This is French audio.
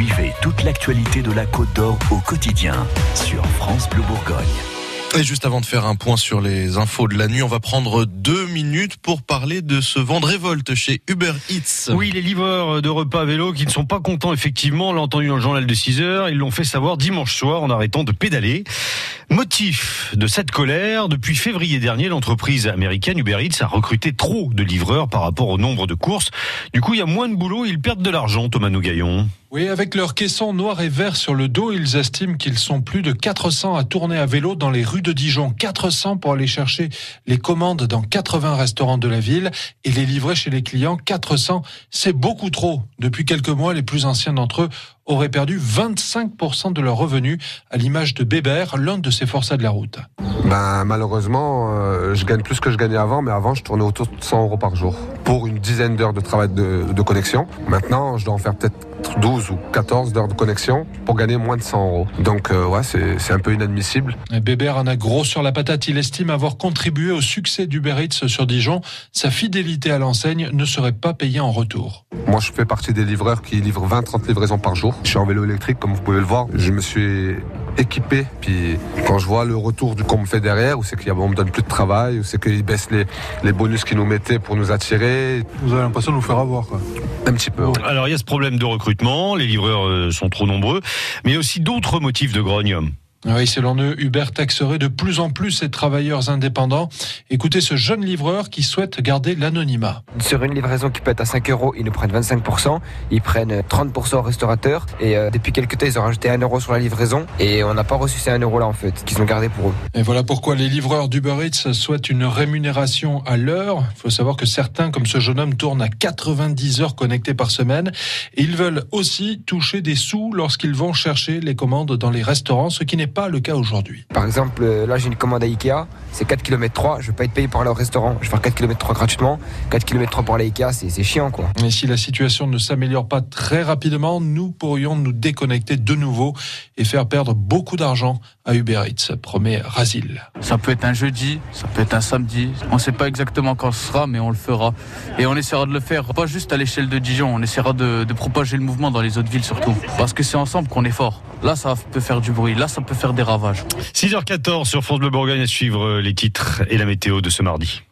Suivez toute l'actualité de la Côte d'Or au quotidien sur France Bleu Bourgogne. Et juste avant de faire un point sur les infos de la nuit, on va prendre deux minutes pour parler de ce vent de révolte chez Uber Eats. Oui, les livreurs de repas à vélo qui ne sont pas contents, effectivement, on l'a entendu dans le journal de 6 heures, ils l'ont fait savoir dimanche soir en arrêtant de pédaler. Motif de cette colère, depuis février dernier, l'entreprise américaine Uber Eats a recruté trop de livreurs par rapport au nombre de courses. Du coup, il y a moins de boulot, ils perdent de l'argent, Thomas Nougaillon. Oui, avec leurs caissons noirs et verts sur le dos, ils estiment qu'ils sont plus de 400 à tourner à vélo dans les rues de Dijon. 400 pour aller chercher les commandes dans 80 restaurants de la ville et les livrer chez les clients. 400, c'est beaucoup trop. Depuis quelques mois, les plus anciens d'entre eux auraient perdu 25% de leurs revenus, à l'image de Bébert, l'un de ces forçats de la route. Ben, malheureusement, euh, je gagne plus que je gagnais avant, mais avant, je tournais autour de 100 euros par jour pour une dizaine d'heures de travail de, de connexion. Maintenant, je dois en faire peut-être 12 ou 14 heures de connexion pour gagner moins de 100 euros. Donc euh, ouais, c'est un peu inadmissible. Bébert en a gros sur la patate. Il estime avoir contribué au succès d'Uber Eats sur Dijon. Sa fidélité à l'enseigne ne serait pas payée en retour. Moi, je fais partie des livreurs qui livrent 20-30 livraisons par jour. Je suis en vélo électrique, comme vous pouvez le voir. Je me suis équipé. Puis quand je vois le retour du qu'on me fait derrière, ou c'est qu'on me donne plus de travail, ou c'est qu'ils baissent les, les bonus qu'ils nous mettaient pour nous attirer. Vous avez l'impression de nous faire avoir, quoi. Un petit peu. Alors il y a ce problème de recrutement, les livreurs euh, sont trop nombreux, mais il y a aussi d'autres motifs de grogne. Oui, selon eux, Uber taxerait de plus en plus ses travailleurs indépendants. Écoutez ce jeune livreur qui souhaite garder l'anonymat. Sur une livraison qui peut être à 5 euros, ils nous prennent 25%, ils prennent 30% au restaurateur. Et euh, depuis quelques temps, ils ont rajouté 1 euro sur la livraison. Et on n'a pas reçu ces 1 euro là en fait, qu'ils ont gardé pour eux. Et voilà pourquoi les livreurs d'Uber Eats souhaitent une rémunération à l'heure. Il faut savoir que certains, comme ce jeune homme, tournent à 90 heures connectées par semaine. Et ils veulent aussi toucher des sous lorsqu'ils vont chercher les commandes dans les restaurants, ce qui n'est pas le cas aujourd'hui. Par exemple, euh, là j'ai une commande à Ikea, c'est 4 km 3, je vais pas être payé par leur restaurant. Je vais faire 4 km 3 gratuitement. 4 km 3 pour aller à Ikea, c'est c'est chiant quoi. Et si la situation ne s'améliore pas très rapidement, nous pourrions nous déconnecter de nouveau et faire perdre beaucoup d'argent à Uber Eats, promet Razil. Ça peut être un jeudi, ça peut être un samedi. On ne sait pas exactement quand ce sera, mais on le fera. Et on essaiera de le faire, pas juste à l'échelle de Dijon, on essaiera de, de propager le mouvement dans les autres villes surtout. Parce que c'est ensemble qu'on est fort. Là, ça peut faire du bruit, là, ça peut faire des ravages. 6h14 sur France Bleu Bourgogne à suivre les titres et la météo de ce mardi.